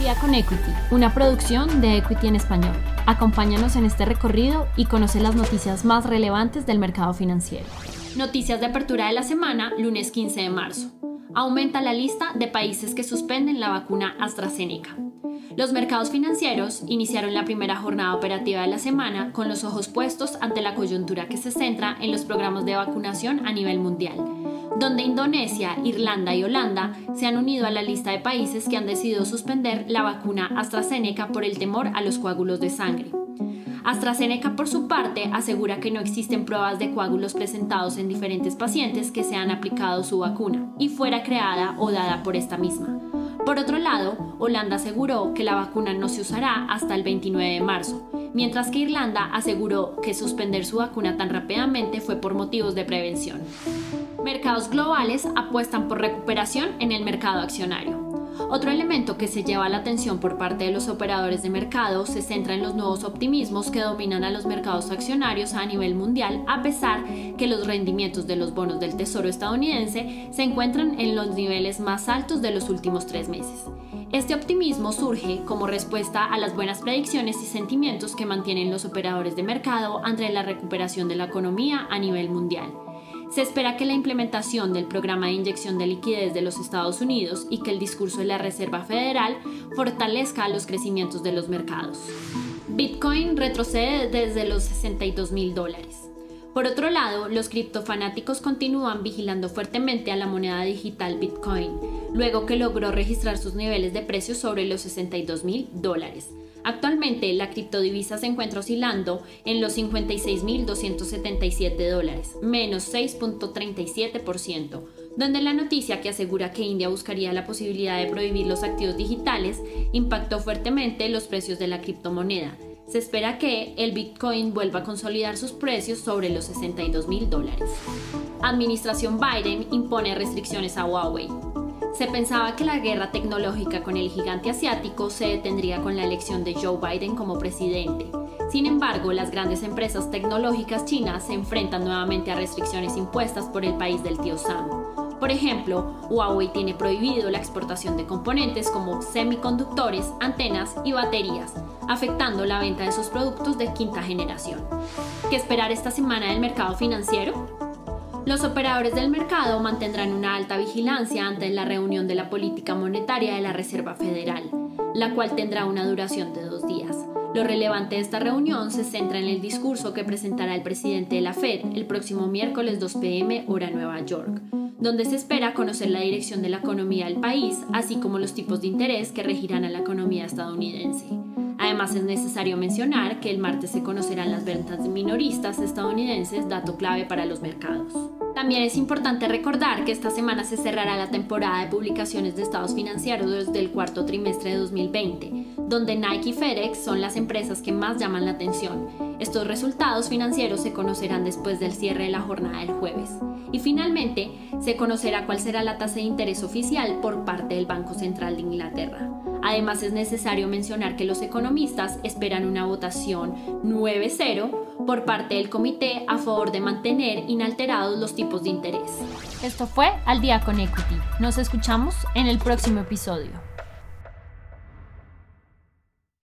Día con Equity, una producción de Equity en español. Acompáñanos en este recorrido y conoce las noticias más relevantes del mercado financiero. Noticias de apertura de la semana, lunes 15 de marzo. Aumenta la lista de países que suspenden la vacuna AstraZeneca. Los mercados financieros iniciaron la primera jornada operativa de la semana con los ojos puestos ante la coyuntura que se centra en los programas de vacunación a nivel mundial, donde Indonesia, Irlanda y Holanda se han unido a la lista de países que han decidido suspender la vacuna AstraZeneca por el temor a los coágulos de sangre. AstraZeneca, por su parte, asegura que no existen pruebas de coágulos presentados en diferentes pacientes que se han aplicado su vacuna y fuera creada o dada por esta misma. Por otro lado, Holanda aseguró que la vacuna no se usará hasta el 29 de marzo, mientras que Irlanda aseguró que suspender su vacuna tan rápidamente fue por motivos de prevención. Mercados globales apuestan por recuperación en el mercado accionario. Otro elemento que se lleva la atención por parte de los operadores de mercado se centra en los nuevos optimismos que dominan a los mercados accionarios a nivel mundial, a pesar que los rendimientos de los bonos del Tesoro estadounidense se encuentran en los niveles más altos de los últimos tres meses. Este optimismo surge como respuesta a las buenas predicciones y sentimientos que mantienen los operadores de mercado ante la recuperación de la economía a nivel mundial. Se espera que la implementación del programa de inyección de liquidez de los Estados Unidos y que el discurso de la Reserva Federal fortalezca los crecimientos de los mercados. Bitcoin retrocede desde los 62 mil dólares. Por otro lado, los criptofanáticos continúan vigilando fuertemente a la moneda digital Bitcoin, luego que logró registrar sus niveles de precios sobre los 62 mil dólares, Actualmente la criptodivisa se encuentra oscilando en los 56.277 dólares, menos 6.37%, donde la noticia que asegura que India buscaría la posibilidad de prohibir los activos digitales impactó fuertemente los precios de la criptomoneda. Se espera que el Bitcoin vuelva a consolidar sus precios sobre los 62 mil dólares. Administración Biden impone restricciones a Huawei. Se pensaba que la guerra tecnológica con el gigante asiático se detendría con la elección de Joe Biden como presidente. Sin embargo, las grandes empresas tecnológicas chinas se enfrentan nuevamente a restricciones impuestas por el país del tío Sam. Por ejemplo, Huawei tiene prohibido la exportación de componentes como semiconductores, antenas y baterías, afectando la venta de sus productos de quinta generación. ¿Qué esperar esta semana del mercado financiero? Los operadores del mercado mantendrán una alta vigilancia ante la reunión de la política monetaria de la Reserva Federal, la cual tendrá una duración de dos días. Lo relevante de esta reunión se centra en el discurso que presentará el presidente de la Fed el próximo miércoles 2 pm hora Nueva York, donde se espera conocer la dirección de la economía del país, así como los tipos de interés que regirán a la economía estadounidense. Además, es necesario mencionar que el martes se conocerán las ventas minoristas estadounidenses, dato clave para los mercados. También es importante recordar que esta semana se cerrará la temporada de publicaciones de estados financieros desde el cuarto trimestre de 2020, donde Nike y FedEx son las empresas que más llaman la atención. Estos resultados financieros se conocerán después del cierre de la jornada del jueves. Y finalmente, se conocerá cuál será la tasa de interés oficial por parte del Banco Central de Inglaterra. Además, es necesario mencionar que los economistas esperan una votación 9-0 por parte del comité a favor de mantener inalterados los tipos de interés. Esto fue Al día con Equity. Nos escuchamos en el próximo episodio.